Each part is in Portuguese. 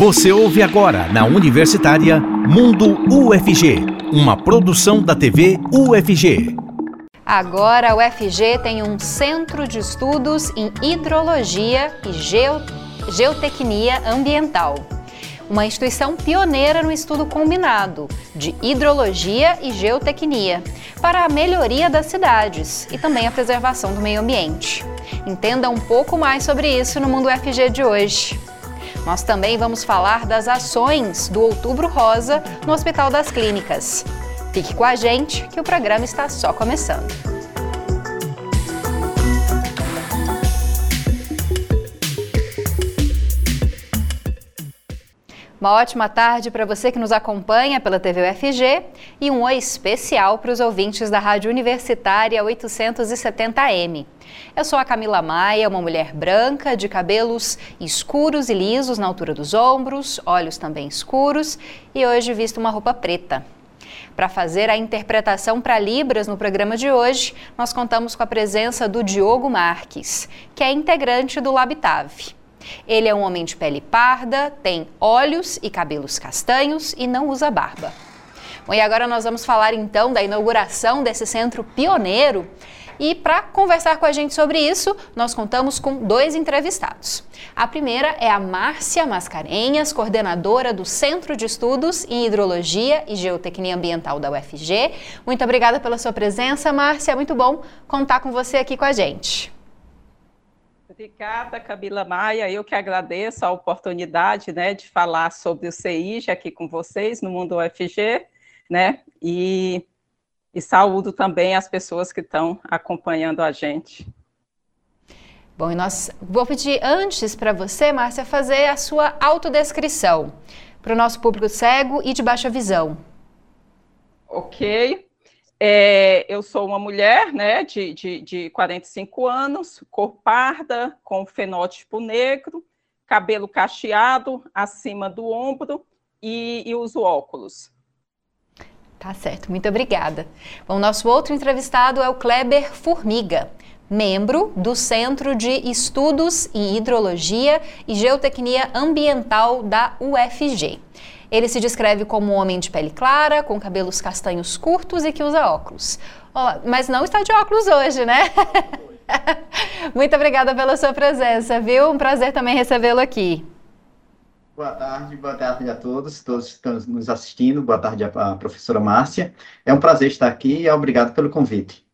Você ouve agora na Universitária Mundo UFG, uma produção da TV UFG. Agora a UFG tem um centro de estudos em hidrologia e geo... geotecnia ambiental. Uma instituição pioneira no estudo combinado de hidrologia e geotecnia para a melhoria das cidades e também a preservação do meio ambiente. Entenda um pouco mais sobre isso no Mundo UFG de hoje. Nós também vamos falar das ações do Outubro Rosa no Hospital das Clínicas. Fique com a gente que o programa está só começando. Uma ótima tarde para você que nos acompanha pela TV UFG e um oi especial para os ouvintes da Rádio Universitária 870M. Eu sou a Camila Maia, uma mulher branca, de cabelos escuros e lisos na altura dos ombros, olhos também escuros e hoje visto uma roupa preta. Para fazer a interpretação para Libras no programa de hoje, nós contamos com a presença do Diogo Marques, que é integrante do Labitave. Ele é um homem de pele parda, tem olhos e cabelos castanhos e não usa barba. Bom, e agora nós vamos falar então da inauguração desse centro pioneiro. E para conversar com a gente sobre isso, nós contamos com dois entrevistados. A primeira é a Márcia Mascarenhas, coordenadora do Centro de Estudos em Hidrologia e Geotecnia Ambiental da UFG. Muito obrigada pela sua presença, Márcia. É muito bom contar com você aqui com a gente. Obrigada, Camila Maia. Eu que agradeço a oportunidade né, de falar sobre o CIG aqui com vocês no Mundo UFG, né? E, e saúdo também as pessoas que estão acompanhando a gente. Bom, e nós vou pedir antes para você, Márcia, fazer a sua autodescrição para o nosso público cego e de baixa visão. Ok. É, eu sou uma mulher né, de, de, de 45 anos, cor parda, com fenótipo negro, cabelo cacheado acima do ombro e, e uso óculos. Tá certo, muito obrigada. Bom, nosso outro entrevistado é o Kleber Formiga, membro do Centro de Estudos em Hidrologia e Geotecnia Ambiental da UFG. Ele se descreve como um homem de pele clara, com cabelos castanhos curtos e que usa óculos. Olá, mas não está de óculos hoje, né? Muito obrigada pela sua presença, viu? Um prazer também recebê-lo aqui. Boa tarde, boa tarde a todos, todos que estão nos assistindo. Boa tarde à professora Márcia. É um prazer estar aqui e obrigado pelo convite.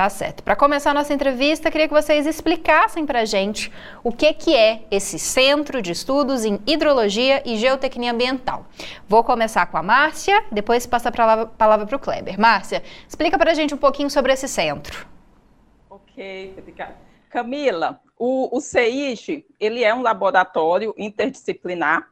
Tá certo. Para começar a nossa entrevista, queria que vocês explicassem para a gente o que, que é esse Centro de Estudos em Hidrologia e Geotecnia Ambiental. Vou começar com a Márcia, depois passa a palavra para o Kleber. Márcia, explica para a gente um pouquinho sobre esse centro. Ok, obrigada. Camila, o, o CEIG, ele é um laboratório interdisciplinar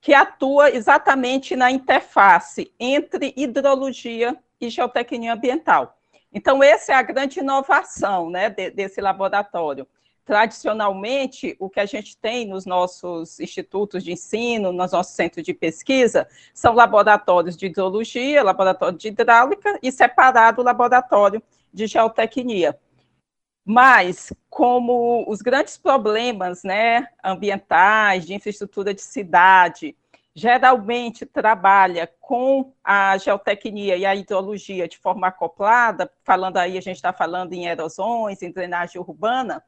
que atua exatamente na interface entre hidrologia e geotecnia ambiental. Então, essa é a grande inovação né, de, desse laboratório. Tradicionalmente, o que a gente tem nos nossos institutos de ensino, nos nossos centros de pesquisa, são laboratórios de hidrologia, laboratório de hidráulica e separado o laboratório de geotecnia. Mas, como os grandes problemas né, ambientais, de infraestrutura de cidade, geralmente trabalha com a geotecnia e a hidrologia de forma acoplada, falando aí, a gente está falando em erosões, em drenagem urbana,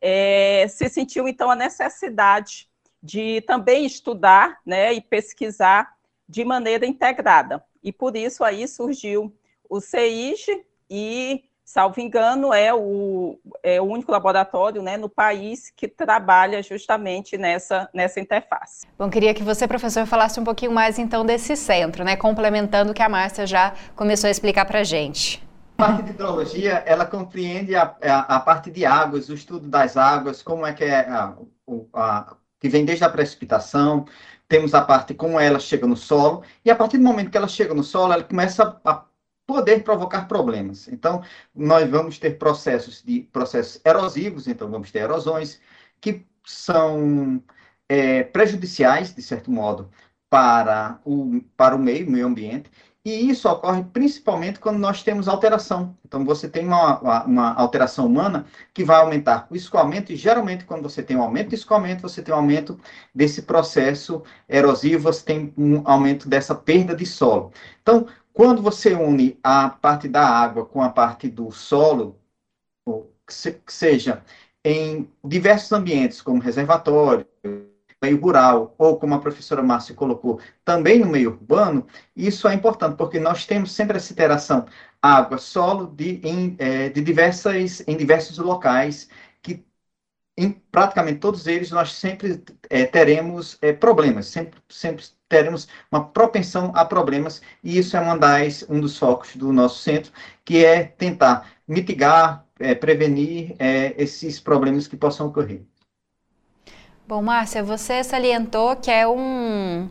é, se sentiu então a necessidade de também estudar né, e pesquisar de maneira integrada. E por isso aí surgiu o CEIG e salvo engano, é o, é o único laboratório né, no país que trabalha justamente nessa, nessa interface. Bom, queria que você, professor, falasse um pouquinho mais então desse centro, né, complementando o que a Márcia já começou a explicar para a gente. A parte de hidrologia, ela compreende a, a, a, parte de águas, o estudo das águas, como é que é a, a, que vem desde a precipitação, temos a parte como ela chega no solo, e a partir do momento que ela chega no solo, ela começa a poder provocar problemas. Então, nós vamos ter processos de processos erosivos, então vamos ter erosões que são é, prejudiciais, de certo modo, para o, para o meio, meio ambiente, E isso ocorre principalmente quando nós temos alteração. Então, você tem uma, uma, alteração humana que vai aumentar o escoamento, e geralmente, quando você tem um aumento de escoamento, você tem um aumento desse processo erosivo, você tem um aumento dessa perda de solo. Então, quando você une a parte da água com a parte do solo, que seja em diversos ambientes, como reservatório, meio rural, ou como a professora Márcia colocou, também no meio urbano, isso é importante, porque nós temos sempre essa interação água-solo de, em, é, de diversas, em diversos locais, em praticamente todos eles nós sempre é, teremos é, problemas, sempre, sempre teremos uma propensão a problemas, e isso é uma das, um dos focos do nosso centro, que é tentar mitigar, é, prevenir é, esses problemas que possam ocorrer. Bom, Márcia, você salientou que é um,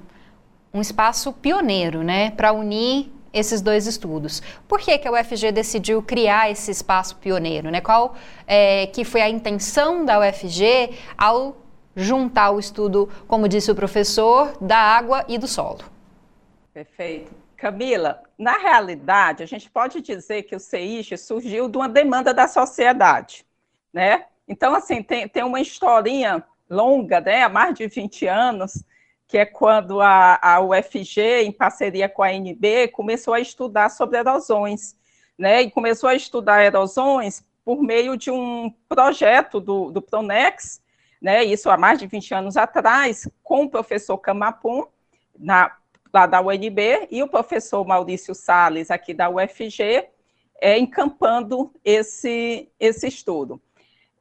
um espaço pioneiro, né, para unir esses dois estudos. Por que, que a UFG decidiu criar esse espaço pioneiro? Né? Qual é, que foi a intenção da UFG ao juntar o estudo, como disse o professor, da água e do solo? Perfeito. Camila, na realidade, a gente pode dizer que o CEIX surgiu de uma demanda da sociedade, né? Então, assim, tem, tem uma historinha longa, né, há mais de 20 anos, que é quando a, a UFG, em parceria com a ANB, começou a estudar sobre erosões, né, e começou a estudar erosões por meio de um projeto do, do Pronex, né, isso há mais de 20 anos atrás, com o professor Camapum, na, lá da UNB, e o professor Maurício Sales, aqui da UFG, é, encampando esse, esse estudo.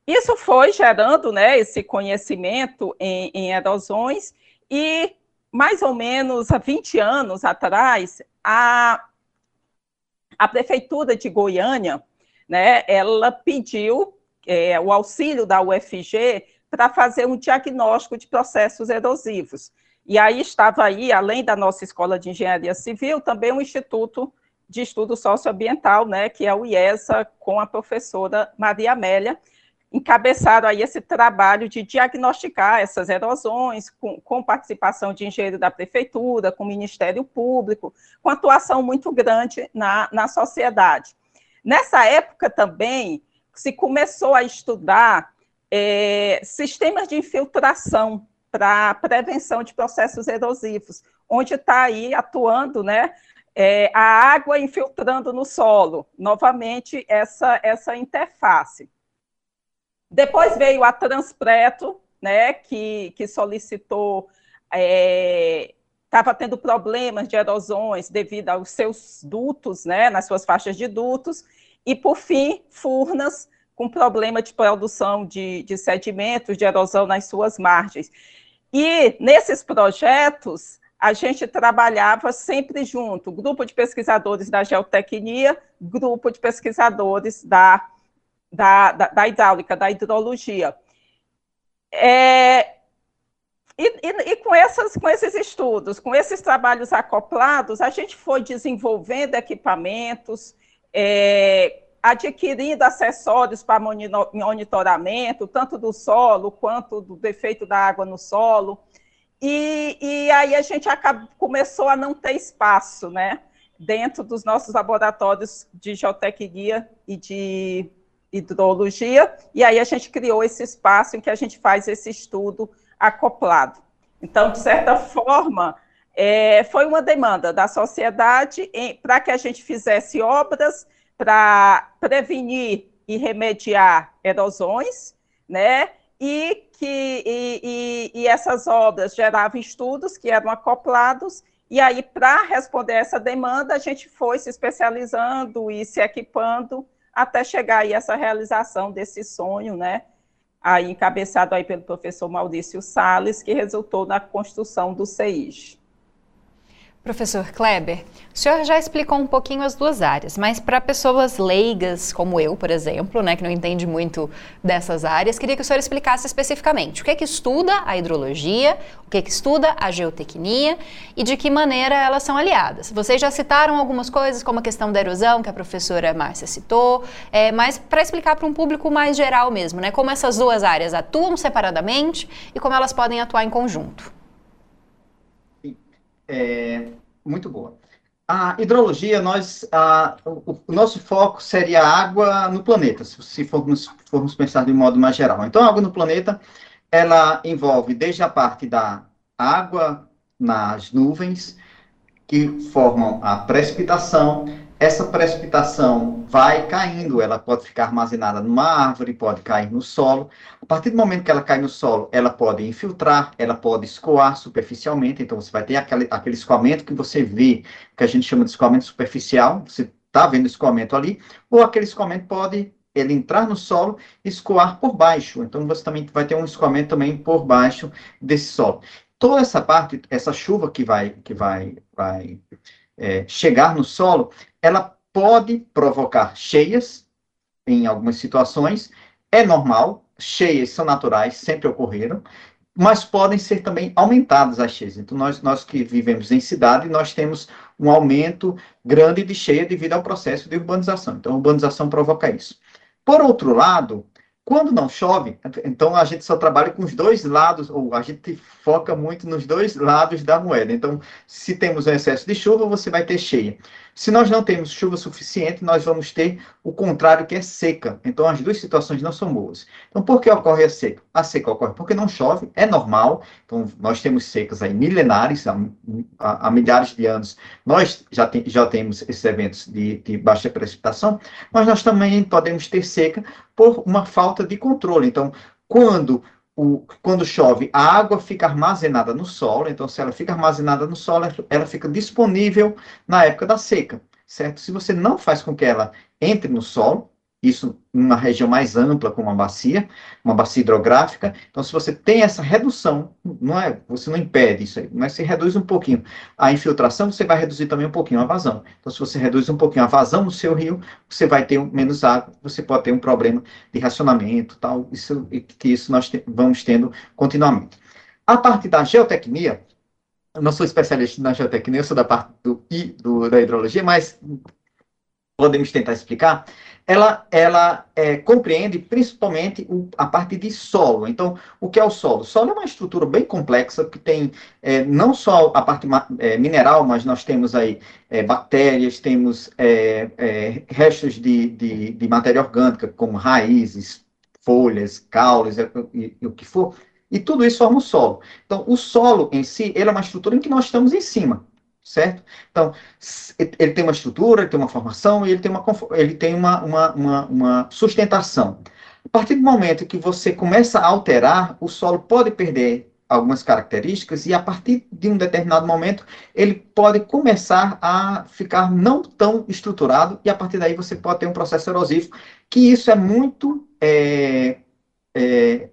Isso foi gerando né, esse conhecimento em, em erosões, e mais ou menos há 20 anos atrás, a, a Prefeitura de Goiânia, né, ela pediu é, o auxílio da UFG para fazer um diagnóstico de processos erosivos. E aí estava aí, além da nossa Escola de Engenharia Civil, também o Instituto de Estudo Socioambiental, né, que é o IESA, com a professora Maria Amélia, encabeçaram aí esse trabalho de diagnosticar essas erosões, com, com, participação de engenheiro da prefeitura, com o Ministério Público, com atuação muito grande na, na sociedade. Nessa época também se começou a estudar é, sistemas de infiltração para prevenção de processos erosivos, onde está aí atuando né, é, a água infiltrando no solo, novamente essa, essa interface. Depois veio a Transpreto, né, que, que solicitou, estava é, tendo problemas de erosões devido aos seus dutos, né, nas suas faixas de dutos, e, por fim, Furnas, com problema de produção de, de sedimentos, de erosão nas suas margens. E, nesses projetos, a gente trabalhava sempre junto, grupo de pesquisadores da geotecnia, grupo de pesquisadores da da, da, da hidráulica, da hidrologia. É, e, e, e, com, essas, com esses estudos, com esses trabalhos acoplados, a gente foi desenvolvendo equipamentos, é, adquirindo acessórios para monitoramento, tanto do solo quanto do defeito da água no solo. E, e aí a gente acabou, começou a não ter espaço, né? Dentro dos nossos laboratórios de geotecnia e de hidrologia, e aí a gente criou esse espaço em que a gente faz esse estudo acoplado. Então, de certa forma, é, foi uma demanda da sociedade para que a gente fizesse obras para prevenir e remediar erosões, né? E que e, e, e essas obras geravam estudos que eram acoplados e aí, para responder essa demanda, a gente foi se especializando e se equipando até chegar aí essa realização desse sonho, né? Aí encabeçado aí pelo professor Maurício Sales, que resultou na construção do CEIS. Professor Kleber, o senhor já explicou um pouquinho as duas áreas, mas para pessoas leigas, como eu, por exemplo, né, que não entende muito dessas áreas, queria que o senhor explicasse especificamente o que é que estuda a hidrologia, o que é que estuda a geotecnia e de que maneira elas são aliadas. Vocês já citaram algumas coisas, como a questão da erosão, que a professora Márcia citou, é, mas para explicar para um público mais geral mesmo, né, como essas duas áreas atuam separadamente e como elas podem atuar em conjunto. É, muito boa. a hidrologia, nós, a, o, o, nosso foco seria a água no planeta, se, se formos, formos pensar de modo mais geral. Então, a água no planeta, ela envolve desde a parte da água nas nuvens, que formam a precipitação, essa precipitação vai caindo, ela pode ficar armazenada numa árvore, pode cair no solo. A partir do momento que ela cai no solo, ela pode infiltrar, ela pode escoar superficialmente, então você vai ter aquele, aquele escoamento que você vê, que a gente chama de escoamento superficial, você está vendo escoamento ali, ou aquele escoamento pode ele entrar no solo e escoar por baixo. Então você também vai ter um escoamento também por baixo desse solo. Toda essa parte, essa chuva que vai, que vai, vai é, chegar no solo, ela pode provocar cheias em algumas situações, é normal, cheias são naturais, sempre ocorreram, mas podem ser também aumentadas as cheias. Então, nós, nós que vivemos em cidade, nós temos um aumento grande de cheia devido ao processo de urbanização. Então, a urbanização provoca isso. Por outro lado, quando não chove, então a gente só trabalha com os dois lados, ou a gente foca muito nos dois lados da moeda. Então, se temos um excesso de chuva, você vai ter cheia. Se nós não temos chuva suficiente, nós vamos ter o contrário, que é seca. Então, as duas situações não são boas. Então, por que ocorre a seca? A seca ocorre porque não chove, é normal. Então, nós temos secas aí milenares, há, há, milhares de anos. Nós já, te, já temos esses eventos de, de baixa precipitação, mas nós também podemos ter seca por uma falta de controle. Então, quando o, quando chove, a água fica armazenada no solo, então se ela fica armazenada no solo, ela fica disponível na época da seca, certo? Se você não faz com que ela entre no solo, isso numa região mais ampla, como uma bacia, uma bacia hidrográfica. Então, se você tem essa redução, não é, você não impede isso aí, mas se reduz um pouquinho a infiltração, você vai reduzir também um pouquinho a vazão. Então, se você reduz um pouquinho a vazão no seu rio, você vai ter menos água, você pode ter um problema de racionamento, tal, isso, que isso nós te, vamos tendo continuamente. A parte da geotecnia, eu não sou especialista na geotecnia, eu sou da parte do, do da hidrologia, mas podemos tentar explicar ela, ela é, compreende principalmente o, a parte de solo. Então, o que é o solo? O solo é uma estrutura bem complexa que tem é, não só a parte é, mineral, mas nós temos aí é, bactérias, temos é, é, restos de, de, de, matéria orgânica, como raízes, folhas, caules e, e o que for. E tudo isso forma o solo. Então, o solo em si, ele é uma estrutura em que nós estamos em cima certo? Então, ele tem uma estrutura, ele tem uma formação e ele tem uma, ele tem uma, uma, uma, uma sustentação. A partir do momento que você começa a alterar, o solo pode perder algumas características e a partir de um determinado momento ele pode começar a ficar não tão estruturado e a partir daí você pode ter um processo erosivo que isso é muito é, é,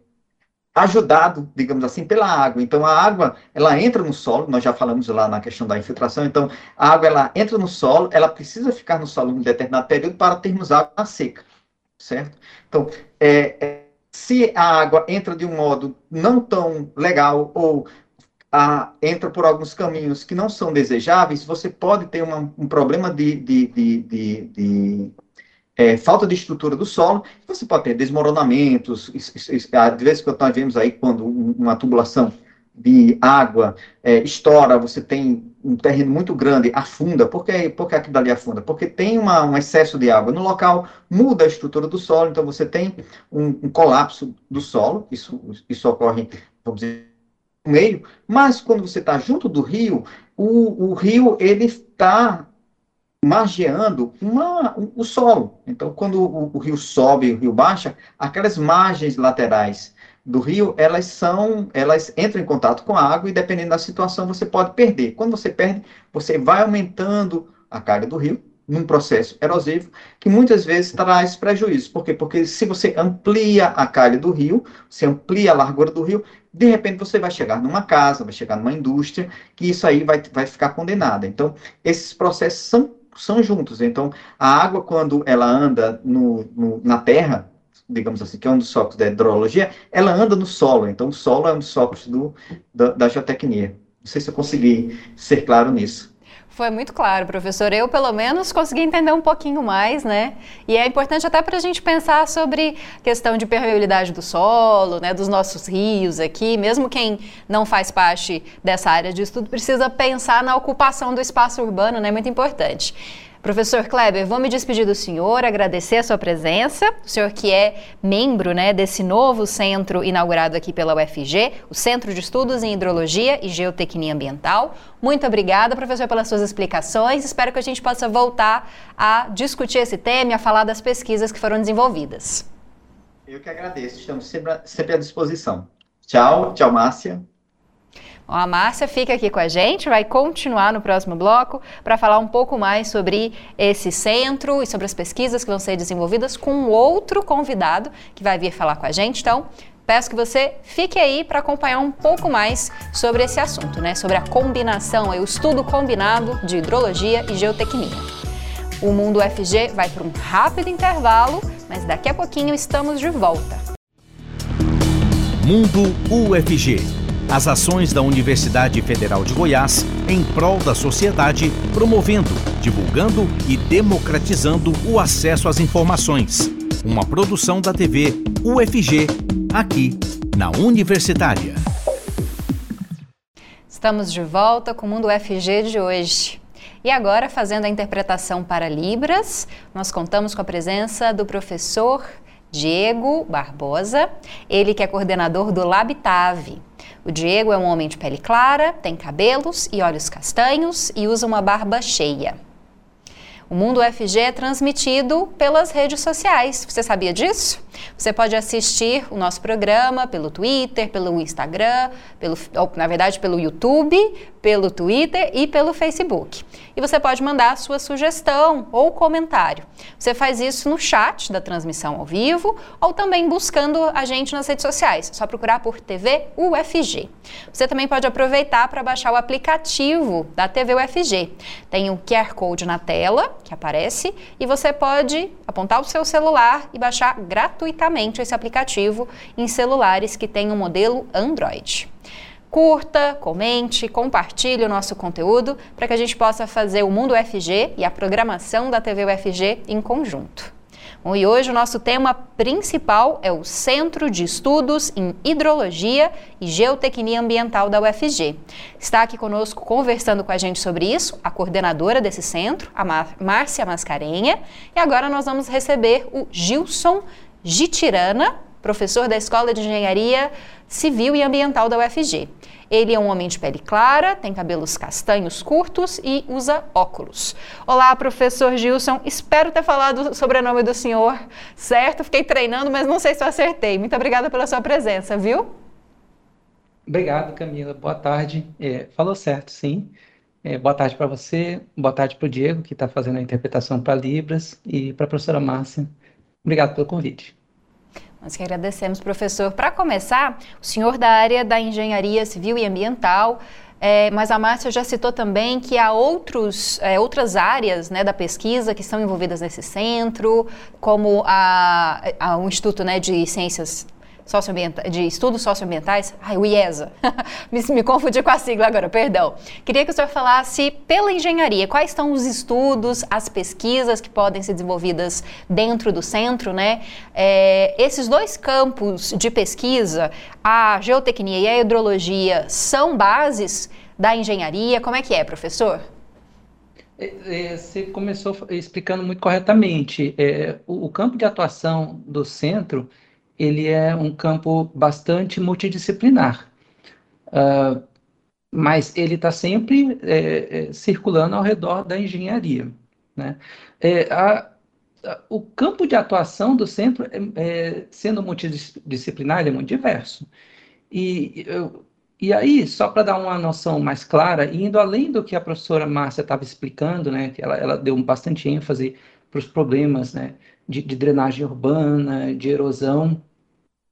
ajudado, digamos assim, pela água. Então, a água, ela entra no solo, nós já falamos lá na questão da infiltração, então, a água, ela entra no solo, ela precisa ficar no solo em um determinado período para termos água seca, certo? Então, é, é, se a água entra de um modo não tão legal ou a, entra por alguns caminhos que não são desejáveis, você pode ter uma, um problema de, de, de, de é, falta de estrutura do solo, você pode ter desmoronamentos, de vez em quando nós vemos aí quando uma tubulação de água é, estoura, você tem um terreno muito grande, afunda, por que, por que aquilo dali afunda? Porque tem uma, um excesso de água. No local, muda a estrutura do solo, então você tem um, um colapso do solo, isso, isso ocorre, vamos dizer, no meio, mas quando você está junto do rio, o, o rio, ele está margeando uma, o solo. Então, quando o, o, rio sobe e o rio baixa, aquelas margens laterais do rio, elas são, elas entram em contato com a água e dependendo da situação você pode perder. Quando você perde, você vai aumentando a carga do rio num processo erosivo que muitas vezes traz prejuízo. Por quê? Porque se você amplia a calha do rio, você amplia a largura do rio, de repente você vai chegar numa casa, vai chegar numa indústria, que isso aí vai, vai ficar condenada. Então, esses processos são são juntos. Então, a água, quando ela anda no, no, na terra, digamos assim, que é um dos socos da hidrologia, ela anda no solo. Então, o solo é um dos socos do, da, da geotecnia. Não sei se eu consegui ser claro nisso. Foi muito claro, professor. Eu, pelo menos, consegui entender um pouquinho mais, né? E é importante até para a gente pensar sobre questão de permeabilidade do solo, né? Dos nossos rios aqui. Mesmo quem não faz parte dessa área de estudo precisa pensar na ocupação do espaço urbano, né? Muito importante. Professor Kleber, vou me despedir do senhor, agradecer a sua presença. O senhor que é membro né, desse novo centro inaugurado aqui pela UFG, o Centro de Estudos em Hidrologia e Geotecnia Ambiental. Muito obrigada, professor, pelas suas explicações. Espero que a gente possa voltar a discutir esse tema e a falar das pesquisas que foram desenvolvidas. Eu que agradeço, estamos sempre, à disposição. Tchau, tchau, Márcia. A Márcia fica aqui com a gente, vai continuar no próximo bloco para falar um pouco mais sobre esse centro e sobre as pesquisas que vão ser desenvolvidas com outro convidado que vai vir falar com a gente. Então, peço que você fique aí para acompanhar um pouco mais sobre esse assunto, né? Sobre a combinação, o estudo combinado de hidrologia e geotecnia. O Mundo UFG vai para um rápido intervalo, mas daqui a pouquinho estamos de volta. Mundo UFG as ações da Universidade Federal de Goiás em prol da sociedade, promovendo, divulgando e democratizando o acesso às informações. Uma produção da TV UFG, aqui na Universitária. Estamos de volta com o Mundo UFG de hoje. E agora, fazendo a interpretação para Libras, nós contamos com a presença do professor Diego Barbosa, ele que é coordenador do Labitave. O Diego é um homem de pele clara, tem cabelos e olhos castanhos e usa uma barba cheia. O Mundo UFG é transmitido pelas redes sociais. Você sabia disso? Você pode assistir o nosso programa pelo Twitter, pelo Instagram, pelo, na verdade pelo YouTube, pelo Twitter e pelo Facebook. E você pode mandar a sua sugestão ou comentário. Você faz isso no chat da transmissão ao vivo ou também buscando a gente nas redes sociais. É só procurar por TV UFG. Você também pode aproveitar para baixar o aplicativo da TV UFG. Tem o QR Code na tela que aparece e você pode apontar o seu celular e baixar gratuitamente esse aplicativo em celulares que têm um modelo Android. Curta, comente, compartilhe o nosso conteúdo para que a gente possa fazer o Mundo UFG e a programação da TV UFG em conjunto. Bom, e hoje o nosso tema principal é o Centro de Estudos em Hidrologia e Geotecnia Ambiental da UFG. Está aqui conosco conversando com a gente sobre isso a coordenadora desse centro, a Márcia Mascarenha, e agora nós vamos receber o Gilson Gitirana, professor da Escola de Engenharia Civil e Ambiental da UFG. Ele é um homem de pele clara, tem cabelos castanhos curtos e usa óculos. Olá, professor Gilson. Espero ter falado o sobrenome do senhor certo. Fiquei treinando, mas não sei se eu acertei. Muito obrigada pela sua presença, viu? Obrigado, Camila. Boa tarde. É, falou certo, sim. É, boa tarde para você, boa tarde para o Diego, que está fazendo a interpretação para Libras, e para a professora Márcia. Obrigado pelo convite. Nós que agradecemos, professor. Para começar, o senhor da área da engenharia civil e ambiental, é, mas a Márcia já citou também que há outros, é, outras áreas né, da pesquisa que estão envolvidas nesse centro, como a, a, o Instituto né, de Ciências de estudos socioambientais, ai, o IESA, me, me confundi com a sigla agora, perdão. Queria que o senhor falasse pela engenharia, quais são os estudos, as pesquisas que podem ser desenvolvidas dentro do centro, né? É, esses dois campos de pesquisa, a geotecnia e a hidrologia, são bases da engenharia? Como é que é, professor? É, é, você começou explicando muito corretamente. É, o, o campo de atuação do centro ele é um campo bastante multidisciplinar. Uh, mas ele está sempre é, é, circulando ao redor da engenharia. Né? É, a, a, o campo de atuação do centro, é, é, sendo multidisciplinar, é muito diverso. E, eu, e aí, só para dar uma noção mais clara, indo além do que a professora Márcia estava explicando, né, que ela, ela deu bastante ênfase para os problemas né, de, de drenagem urbana, de erosão,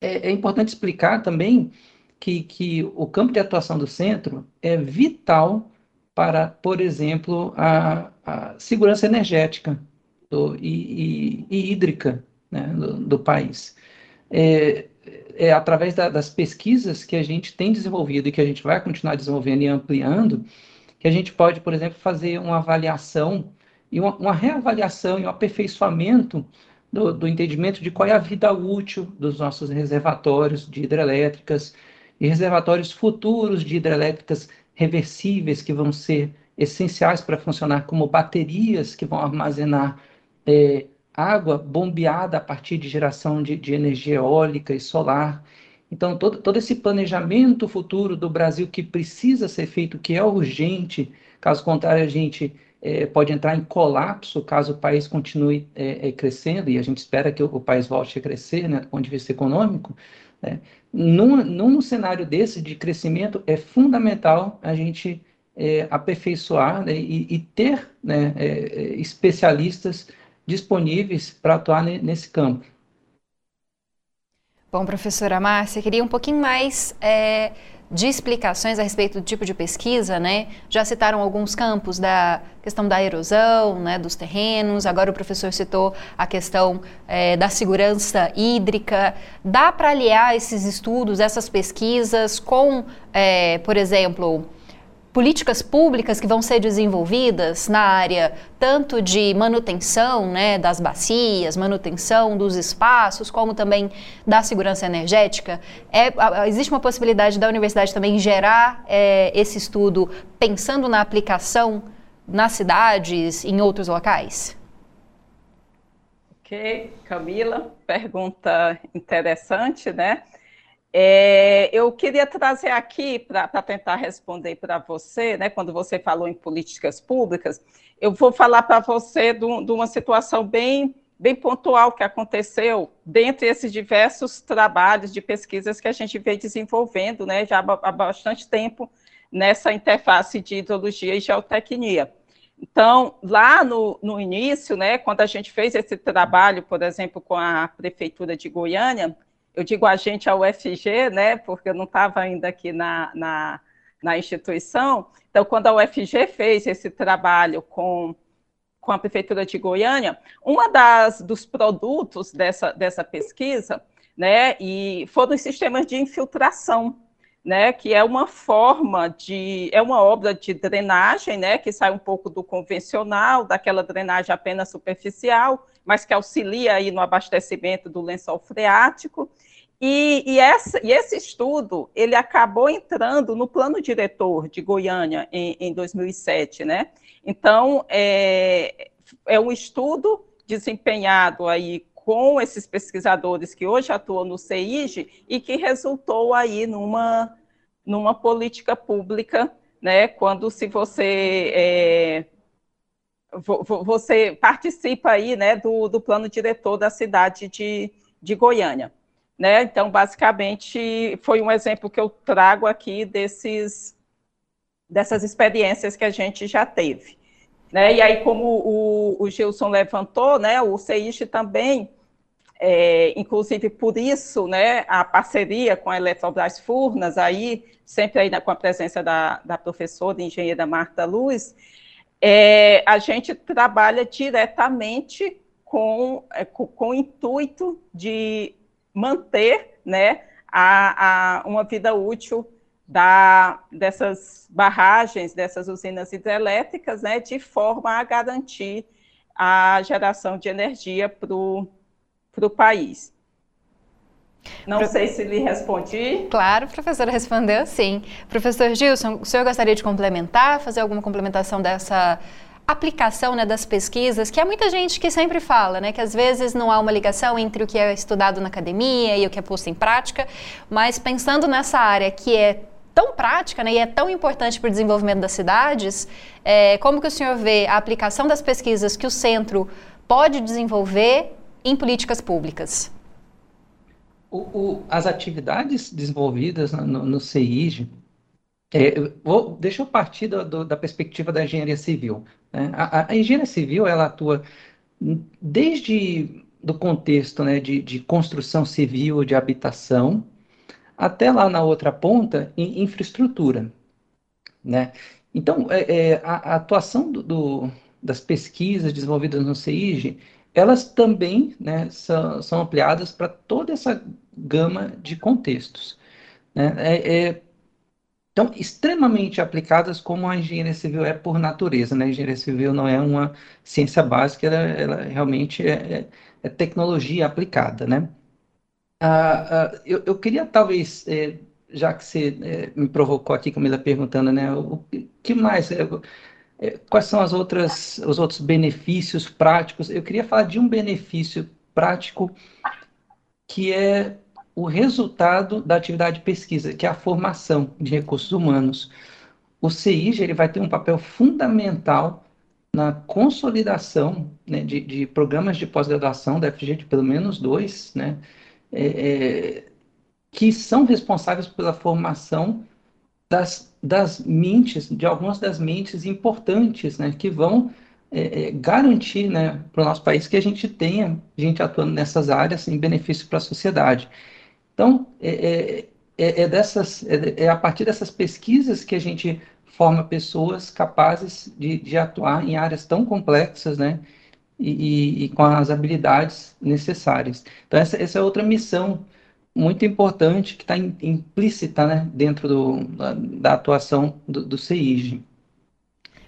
é, é importante explicar também que, que o campo de atuação do centro é vital para, por exemplo, a, a segurança energética do, e, e, e, hídrica né, do, do, país. É, é através da, das pesquisas que a gente tem desenvolvido e que a gente vai continuar desenvolvendo e ampliando que a gente pode, por exemplo, fazer uma avaliação e uma, uma reavaliação e um aperfeiçoamento do, do, entendimento de qual é a vida útil dos nossos reservatórios de hidrelétricas e reservatórios futuros de hidrelétricas reversíveis que vão ser essenciais para funcionar como baterias que vão armazenar é, água bombeada a partir de geração de, de energia eólica e solar. Então, todo, todo esse planejamento futuro do Brasil que precisa ser feito, que é urgente, caso contrário, a gente é, pode entrar em colapso caso o país continue é, é, crescendo, e a gente espera que o, o, país volte a crescer, né, do ponto de vista econômico. Né, num, num cenário desse de crescimento, é fundamental a gente é, aperfeiçoar né, e, e, ter né, é, é, especialistas disponíveis para atuar nesse campo. Bom, professora Márcia, queria um pouquinho mais de explicações a respeito do tipo de pesquisa, né? Já citaram alguns campos da questão da erosão, né, dos terrenos. Agora o professor citou a questão é, da segurança hídrica. Dá para aliar esses estudos, essas pesquisas com, é, por exemplo, políticas públicas que vão ser desenvolvidas na área tanto de manutenção né, das bacias, manutenção dos espaços, como também da segurança energética. É, existe uma possibilidade da universidade também gerar é, esse estudo pensando na aplicação nas cidades, em outros locais? Ok, Camila, pergunta interessante, né? É, eu queria trazer aqui, para tentar responder para você, né, quando você falou em políticas públicas, eu vou falar para você de, uma situação bem, bem pontual que aconteceu dentre esses diversos trabalhos de pesquisas que a gente vem desenvolvendo né, já há bastante tempo nessa interface de hidrologia e geotecnia. Então, lá no, no início, né, quando a gente fez esse trabalho, por exemplo, com a Prefeitura de Goiânia, eu digo a gente, a UFG, né, porque eu não estava ainda aqui na, na, na, instituição. Então, quando a UFG fez esse trabalho com, com a Prefeitura de Goiânia, uma das dos produtos dessa, dessa pesquisa, né, e foram os sistemas de infiltração, né, que é uma forma de, é uma obra de drenagem, né, que sai um pouco do convencional, daquela drenagem apenas superficial, mas que auxilia aí no abastecimento do lençol freático, e, e, essa, e, esse estudo ele acabou entrando no plano diretor de Goiânia em, em 2007, né? Então é, é um estudo desempenhado aí com esses pesquisadores que hoje atuam no CEIG e que resultou aí numa, numa política pública, né? Quando se você é, você participa aí, né, do, do plano diretor da cidade de, de Goiânia. Né? Então, basicamente, foi um exemplo que eu trago aqui desses, dessas experiências que a gente já teve. Né? E aí, como o, o Gilson levantou, né, o CEIST também, é, inclusive por isso, né, a parceria com a Eletrobras Furnas, aí, sempre aí com a presença da, da professora engenheira Marta Luz, é, a gente trabalha diretamente com, é, com, com o intuito de manter né, a, a, uma vida útil da, dessas barragens, dessas usinas hidrelétricas, né, de forma a garantir a geração de energia para o país. Não Pro... sei se lhe respondi. Claro, professora respondeu sim. Professor Gilson, o senhor gostaria de complementar, fazer alguma complementação dessa aplicação né, das pesquisas, que há muita gente que sempre fala, né, que às vezes não há uma ligação entre o que é estudado na academia e o que é posto em prática, mas pensando nessa área que é tão prática né, e é tão importante para o desenvolvimento das cidades, é, como que o senhor vê a aplicação das pesquisas que o centro pode desenvolver em políticas públicas? O, o, as atividades desenvolvidas no, no CIG, é, vou, deixa eu partir do, do, da perspectiva da engenharia civil. Né? A, a, engenharia civil ela atua desde do contexto né, de, de construção civil, de habitação, até lá na outra ponta, em infraestrutura. Né? Então, é, é, a, a, atuação do, das pesquisas desenvolvidas no CIG, elas também né, são, são ampliadas para toda essa gama de contextos. Né? É, é então, extremamente aplicadas como a engenharia civil é por natureza, né? A engenharia civil não é uma ciência básica, ela, ela realmente é, é, é, tecnologia aplicada, né? Ah, ah, eu, eu, queria talvez, é, já que você é, me provocou aqui, Camila, perguntando, né? O que mais? Quais são as outras, os outros benefícios práticos? Eu queria falar de um benefício prático que é o resultado da atividade de pesquisa, que é a formação de recursos humanos. O CIG ele vai ter um papel fundamental na consolidação né, de, de, programas de pós-graduação da FG, de pelo menos dois, né, é, é, que são responsáveis pela formação das, das mentes, de algumas das mentes importantes, né, que vão é, é garantir né, para o nosso país que a gente tenha gente atuando nessas áreas em benefício para a sociedade. Então, é, é, é, é dessas, é, é, a partir dessas pesquisas que a gente forma pessoas capazes de, de atuar em áreas tão complexas, né? E, e, e, com as habilidades necessárias. Então, essa, essa é outra missão muito importante que está implícita né, dentro do, da, da, atuação do, do CIG.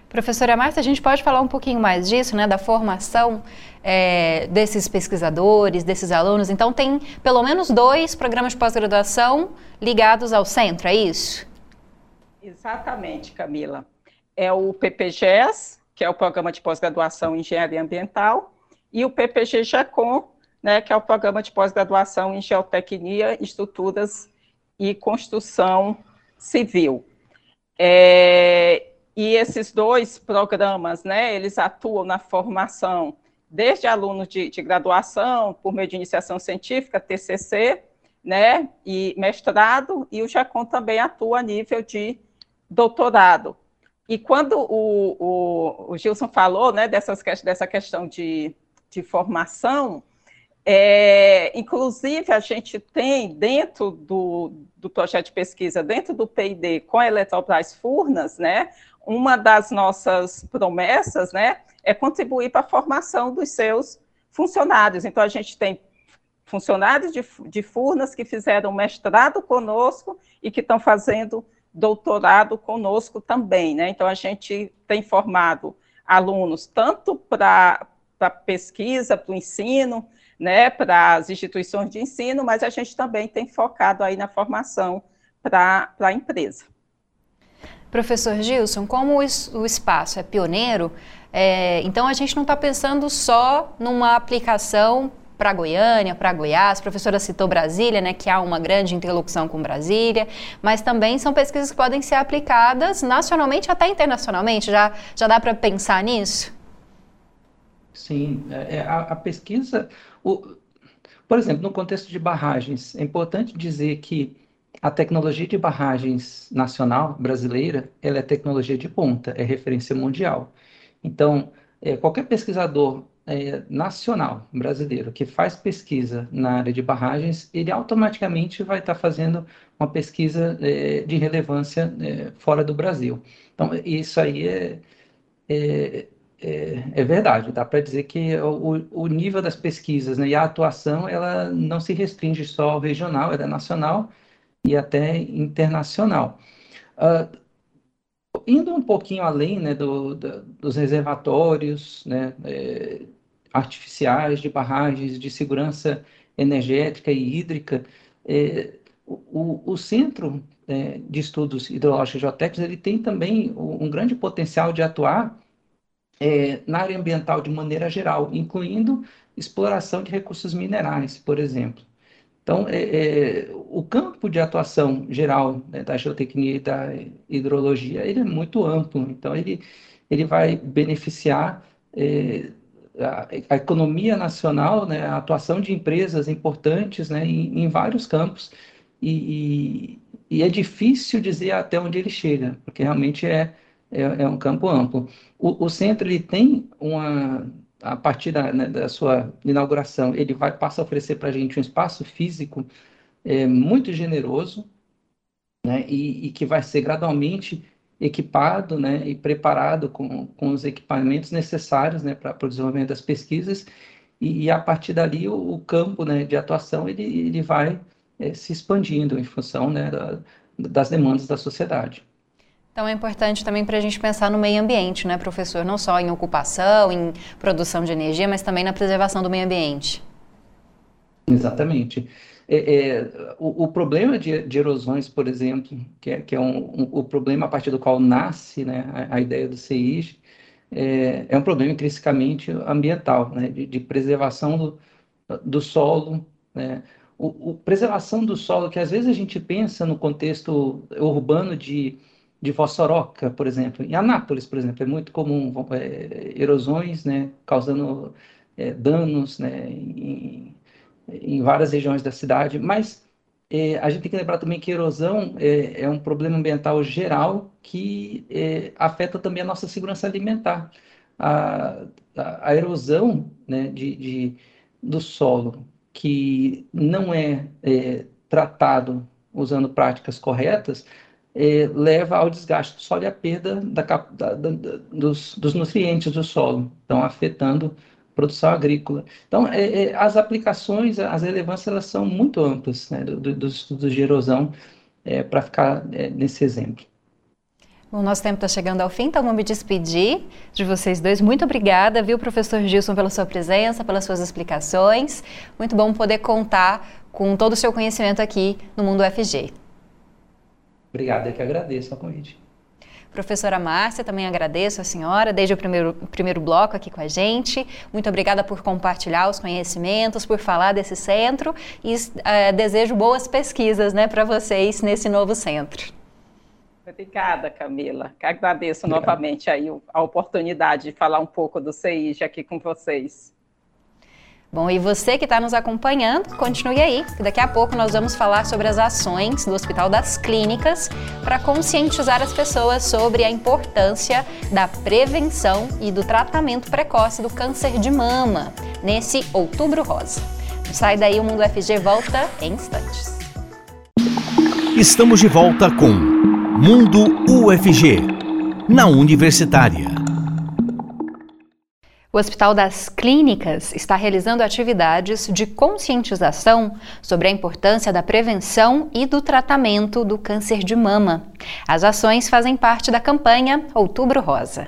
Professora Márcia, a gente pode falar um pouquinho mais disso, né, da formação é, desses pesquisadores, desses alunos. Então, tem pelo menos dois programas de pós-graduação ligados ao centro, é isso? Exatamente, Camila. É o PPGES, que é o Programa de Pós-Graduação em Engenharia Ambiental, e o PPG GECOM, né, que é o Programa de Pós-Graduação em Geotecnia, Estruturas e Construção Civil. É, e esses dois programas, né, eles atuam na formação desde alunos de, de graduação, por meio de iniciação científica, TCC, né, e mestrado, e o GECOM também atua a nível de doutorado. E quando o, o, o Gilson falou, né, dessas, dessa questão de, de formação, é, inclusive, a gente tem dentro do, do projeto de pesquisa, dentro do PID com a Eletrobras Furnas, né, uma das nossas promessas, né, é contribuir para a formação dos seus funcionários. Então, a gente tem funcionários de, de Furnas que fizeram mestrado conosco e que estão fazendo doutorado conosco também, né? Então, a gente tem formado alunos tanto para pesquisa, para o ensino, né, para as instituições de ensino, mas a gente também tem focado aí na formação para a empresa. Professor Gilson, como o espaço é pioneiro, é, então a gente não está pensando só numa aplicação para Goiânia, para Goiás, a professora citou Brasília, né, que há uma grande interlocução com Brasília, mas também são pesquisas que podem ser aplicadas nacionalmente até internacionalmente. Já, já dá para pensar nisso? Sim, é, é, a, a pesquisa, o, por exemplo, no contexto de barragens, é importante dizer que a tecnologia de barragens nacional brasileira, ela é tecnologia de ponta, é referência mundial. Então, é, qualquer pesquisador é, nacional brasileiro que faz pesquisa na área de barragens, ele automaticamente vai estar fazendo uma pesquisa é, de relevância é, fora do Brasil. Então, isso aí é, é, é, verdade. Dá para dizer que o, o, nível das pesquisas né, e a atuação, ela não se restringe só ao regional, ela é nacional e até internacional. Uh, indo um pouquinho além né, do, do, dos reservatórios né, é, artificiais, de barragens, de segurança energética e hídrica, é, o, o, Centro é, de Estudos Hidrológicos e Geotécnicos ele tem também um grande potencial de atuar é, na área ambiental de maneira geral, incluindo exploração de recursos minerais, por exemplo. Então, é, é, o campo de atuação geral né, da geotecnia e da hidrologia ele é muito amplo. Então, ele, ele vai beneficiar é, a, a, economia nacional, né, a atuação de empresas importantes né, em, em vários campos. E, e, e, é difícil dizer até onde ele chega, porque realmente é, é, é um campo amplo. O, o centro ele tem uma a partir da, né, da sua inauguração, ele vai passar a oferecer para a gente um espaço físico é, muito generoso, né, e, e, que vai ser gradualmente equipado né, e preparado com, com os equipamentos necessários né, para o desenvolvimento das pesquisas, e, e, a partir dali o, o campo né, de atuação ele, ele vai é, se expandindo em função né, da, das demandas da sociedade. Então é importante também para a gente pensar no meio ambiente, né, professor? Não só em ocupação, em produção de energia, mas também na preservação do meio ambiente. Exatamente. É, é, o, o, problema de, de, erosões, por exemplo, que é, que é um, um, o problema a partir do qual nasce né, a, a ideia do CIG, é, é, um problema intrinsecamente ambiental, né, de, de preservação do, do solo, né, o, o, preservação do solo, que às vezes a gente pensa no contexto urbano de, de Vossoroca, por exemplo. Em Anápolis, por exemplo, é muito comum é, erosões né, causando é, danos né, em, em várias regiões da cidade, mas é, a gente tem que lembrar também que erosão é, é um problema ambiental geral que é, afeta também a nossa segurança alimentar. A, a, a erosão né, de, de, do solo que não é, é tratado usando práticas corretas é, leva ao desgaste do solo e à perda da, da, da, dos, dos nutrientes do solo, então afetando produção agrícola. Então, é, é, as aplicações, as relevâncias, elas são muito amplas né, do, do, dos estudos de erosão, para ficar nesse exemplo. O nosso tempo está chegando ao fim, então vou me despedir de vocês dois. Muito obrigada, viu, professor Gilson, pela sua presença, pelas suas explicações. Muito bom poder contar com todo o seu conhecimento aqui no Mundo UFG. Obrigado, eu que agradeço o convite. Professora Márcia, também agradeço a senhora desde o primeiro, primeiro bloco aqui com a gente. Muito obrigada por compartilhar os conhecimentos, por falar desse centro e uh, desejo boas pesquisas né, para vocês nesse novo centro. Obrigada, Camila. Agradeço Obrigado. novamente aí a oportunidade de falar um pouco do CIG aqui com vocês. Bom, e você que está nos acompanhando, continue aí, que daqui a pouco nós vamos falar sobre as ações do Hospital das Clínicas para conscientizar as pessoas sobre a importância da prevenção e do tratamento precoce do câncer de mama nesse Outubro Rosa. Sai daí, o Mundo FG volta em instantes. Estamos de volta com Mundo UFG, na Universitária. O Hospital das Clínicas está realizando atividades de conscientização sobre a importância da prevenção e do tratamento do câncer de mama. As ações fazem parte da campanha Outubro Rosa.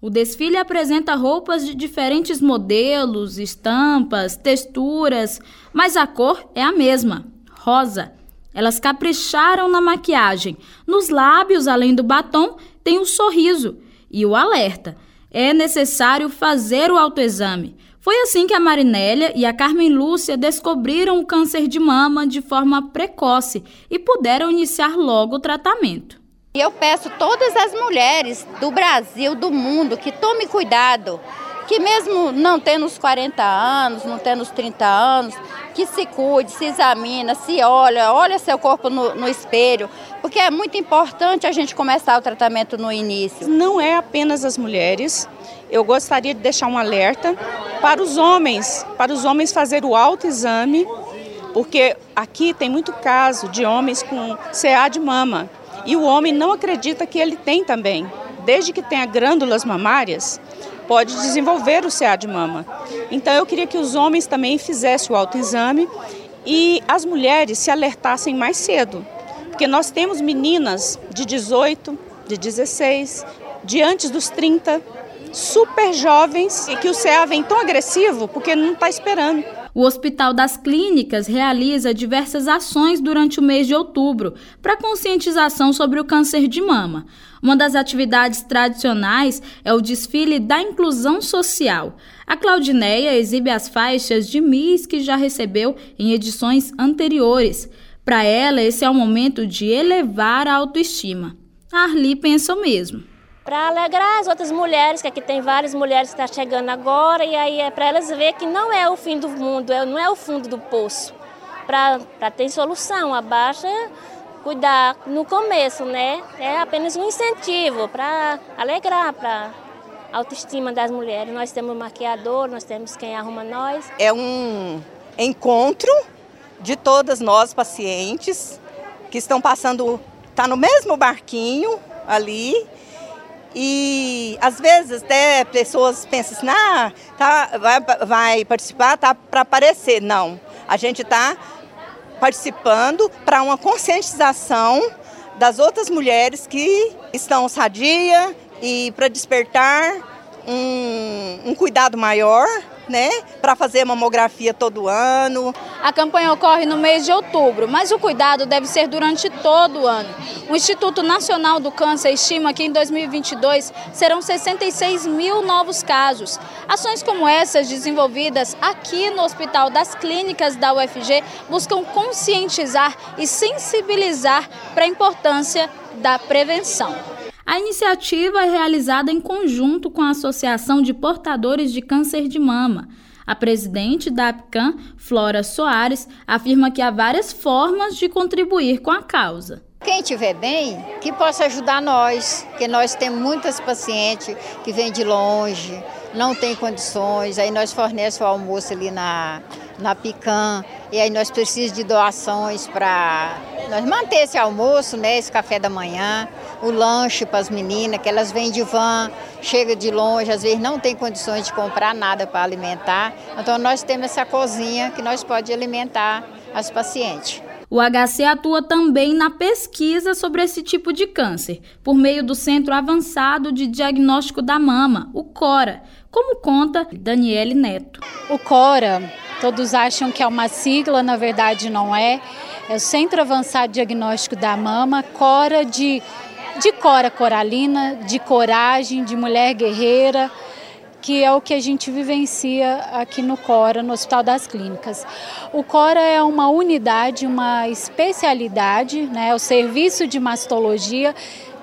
O desfile apresenta roupas de diferentes modelos, estampas, texturas, mas a cor é a mesma, rosa. Elas capricharam na maquiagem. Nos lábios, além do batom, tem o sorriso e o alerta é necessário fazer o autoexame. Foi assim que a Marinélia e a Carmen Lúcia descobriram o câncer de mama de forma precoce e puderam iniciar logo o tratamento. Eu peço todas as mulheres do Brasil, do mundo, que tome cuidado, que mesmo não tendo os 40 anos, não tendo os 30 anos, que se cuide, se examina, se olha, olha seu corpo no, no, espelho, porque é muito importante a gente começar o tratamento no início. Não é apenas as mulheres. Eu gostaria de deixar um alerta para os homens, para os homens fazer o autoexame, porque aqui tem muito caso de homens com CA de mama e o homem não acredita que ele tem também. Desde que tenha glândulas mamárias, pode desenvolver o CA de mama. Então eu queria que os homens também fizessem o autoexame e as mulheres se alertassem mais cedo, porque nós temos meninas de 18, de 16, de antes dos 30, super jovens e que o CA vem tão agressivo porque não está esperando. O Hospital das Clínicas realiza diversas ações durante o mês de outubro para conscientização sobre o câncer de mama. Uma das atividades tradicionais é o desfile da inclusão social. A Claudineia exibe as faixas de Miss que já recebeu em edições anteriores. Para ela, esse é o momento de elevar a autoestima. A Arli pensa o mesmo para alegrar as outras mulheres, que aqui tem várias mulheres que estão tá chegando agora, e aí é para elas ver que não é o fim do mundo, é, não é o fundo do poço. Para ter solução, abaixa cuidar no começo, né? É apenas um incentivo para alegrar, para autoestima das mulheres. Nós temos maquiador, nós temos quem arruma nós. É um encontro de todas nós pacientes que estão passando, tá no mesmo barquinho ali e às vezes até pessoas pensam assim, ah, tá, vai, vai participar, tá para aparecer. Não, a gente está participando para uma conscientização das outras mulheres que estão sadia e para despertar um, um cuidado maior né, para fazer mamografia todo ano. A campanha ocorre no mês de outubro, mas o cuidado deve ser durante todo o ano. O Instituto Nacional do Câncer estima que em 2022 serão 66 mil novos casos. Ações como essas, desenvolvidas aqui no Hospital das Clínicas da UFG, buscam conscientizar e sensibilizar para a importância da prevenção. A iniciativa é realizada em conjunto com a Associação de Portadores de Câncer de Mama. A presidente da APCAM, Flora Soares, afirma que há várias formas de contribuir com a causa. Quem estiver bem, que possa ajudar nós, porque nós temos muitas pacientes que vêm de longe, não tem condições, aí nós fornecemos o almoço ali na, na Picam, e aí nós precisamos de doações para nós manter esse almoço, né, esse café da manhã, o lanche para as meninas, que elas vêm de van, chega de longe, às vezes não tem condições de comprar nada para alimentar. Então nós temos essa cozinha que nós pode alimentar as pacientes. O HC atua também na pesquisa sobre esse tipo de câncer, por meio do Centro Avançado de Diagnóstico da Mama, o CORA, como conta Daniele Neto. O CORA, todos acham que é uma sigla, na verdade não é. É o Centro Avançado de Diagnóstico da Mama, CORA de, de Cora Coralina, de coragem, de mulher guerreira, que é o que a gente vivencia aqui no CORA, no Hospital das Clínicas. O CORA é uma unidade, uma especialidade, né, o serviço de mastologia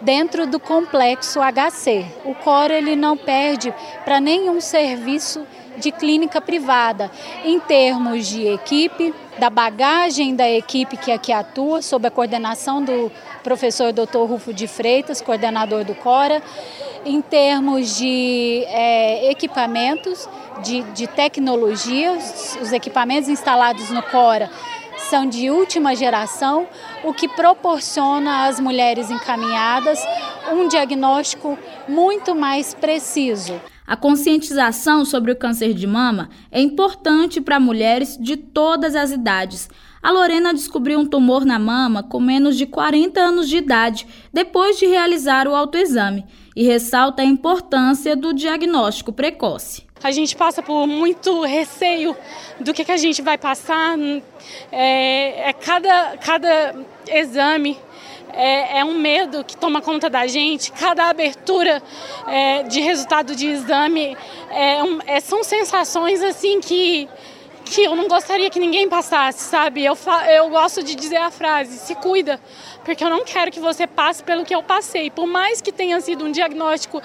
dentro do complexo HC. O CORA ele não perde para nenhum serviço de clínica privada, em termos de equipe, da bagagem da equipe que aqui atua, sob a coordenação do professor Dr. Rufo de Freitas, coordenador do CORA, em termos de é, equipamentos, de, de tecnologia, os equipamentos instalados no CORA são de última geração, o que proporciona às mulheres encaminhadas um diagnóstico muito mais preciso. A conscientização sobre o câncer de mama é importante para mulheres de todas as idades. A Lorena descobriu um tumor na mama com menos de 40 anos de idade, depois de realizar o autoexame, e ressalta a importância do diagnóstico precoce. A gente passa por muito receio do que, que a gente vai passar. É, é cada, cada exame é, é, um medo que toma conta da gente. Cada abertura é, de resultado de exame é, é, são sensações assim que, que eu não gostaria que ninguém passasse, sabe? Eu, eu gosto de dizer a frase: se cuida, porque eu não quero que você passe pelo que eu passei. Por mais que tenha sido um diagnóstico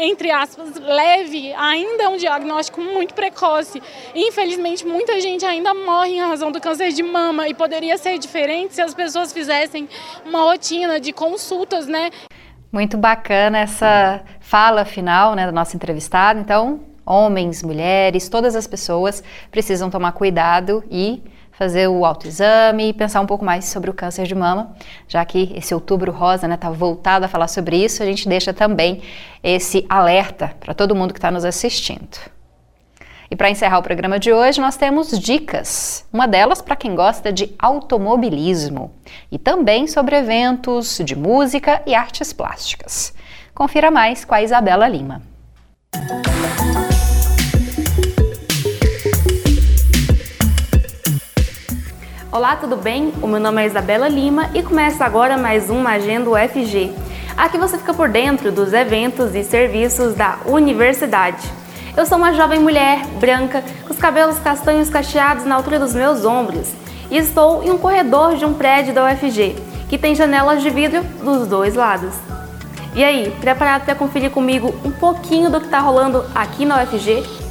entre aspas, leve, ainda é um diagnóstico muito precoce. Infelizmente, muita gente ainda morre em razão do câncer de mama e poderia ser diferente se as pessoas fizessem uma rotina de consultas, né? Muito bacana essa fala final né, da nossa entrevistada. Então, homens, mulheres, todas as pessoas precisam tomar cuidado e fazer o autoexame e pensar um pouco mais sobre o câncer de mama, já que esse outubro rosa está né, tá voltado a falar sobre isso, a gente deixa também esse alerta para todo mundo que está nos assistindo. E para encerrar o programa de hoje, nós temos dicas. Uma delas para quem gosta de automobilismo e também sobre eventos de música e artes plásticas. Confira mais com a Isabela Lima. Olá, tudo bem? O meu nome é Isabela Lima e começa agora mais um Agenda UFG. Aqui você fica por dentro dos eventos e serviços da universidade. Eu sou uma jovem mulher branca com os cabelos castanhos cacheados na altura dos meus ombros e estou em um corredor de um prédio da UFG que tem janelas de vidro dos dois lados. E aí, preparado para conferir comigo um pouquinho do que está rolando aqui na UFG?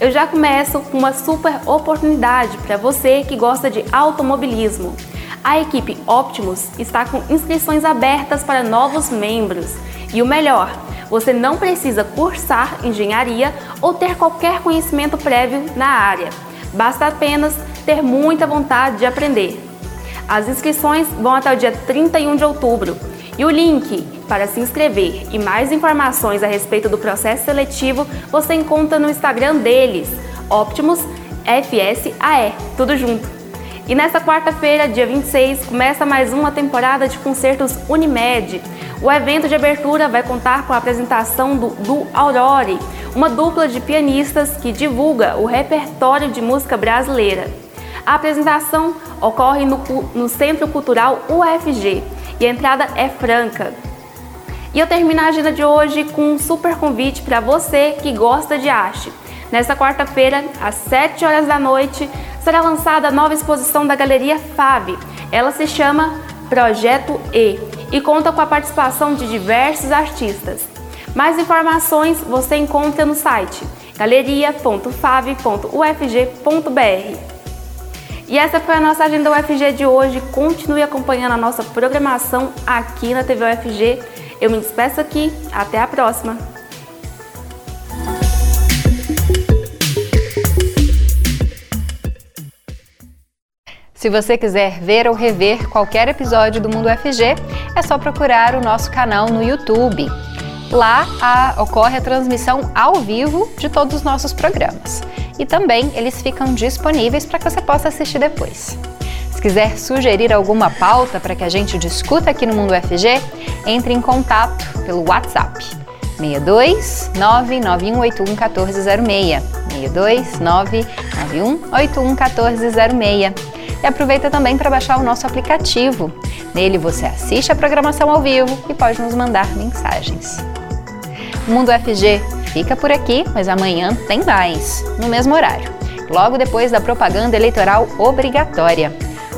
Eu já começo com uma super oportunidade para você que gosta de automobilismo. A equipe Optimus está com inscrições abertas para novos membros. E o melhor, você não precisa cursar engenharia ou ter qualquer conhecimento prévio na área. Basta apenas ter muita vontade de aprender. As inscrições vão até o dia 31 de outubro e o link para se inscrever e mais informações a respeito do processo seletivo você encontra no Instagram deles, Optimus FSAE, tudo junto. E nesta quarta-feira, dia 26, começa mais uma temporada de concertos Unimed. O evento de abertura vai contar com a apresentação do, do Aurore, uma dupla de pianistas que divulga o repertório de música brasileira. A apresentação ocorre no, no Centro Cultural UFG e a entrada é franca. E eu termino a agenda de hoje com um super convite para você que gosta de arte. Nesta quarta-feira, às 7 horas da noite, será lançada a nova exposição da Galeria FAB. Ela se chama Projeto E e conta com a participação de diversos artistas. Mais informações você encontra no site galeria.fab.ufg.br. E essa foi a nossa agenda UFG de hoje. Continue acompanhando a nossa programação aqui na TV UFG. Eu me despeço aqui. Até a próxima! Se você quiser ver ou rever qualquer episódio do Mundo FG, é só procurar o nosso canal no YouTube. Lá a, ocorre a transmissão ao vivo de todos os nossos programas. E também eles ficam disponíveis para que você possa assistir depois. Se quiser sugerir alguma pauta para que a gente discuta aqui no Mundo FG, entre em contato pelo WhatsApp 62 99181 1406. 62 99181 1406 e aproveita também para baixar o nosso aplicativo. Nele você assiste a programação ao vivo e pode nos mandar mensagens. O Mundo FG fica por aqui, mas amanhã tem mais, no mesmo horário, logo depois da propaganda eleitoral obrigatória.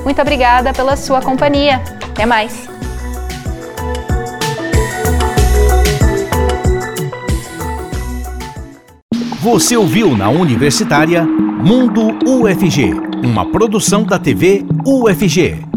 Muito obrigada pela sua companhia. Até mais! Você ouviu na Universitária Mundo UFG uma produção da TV UFG.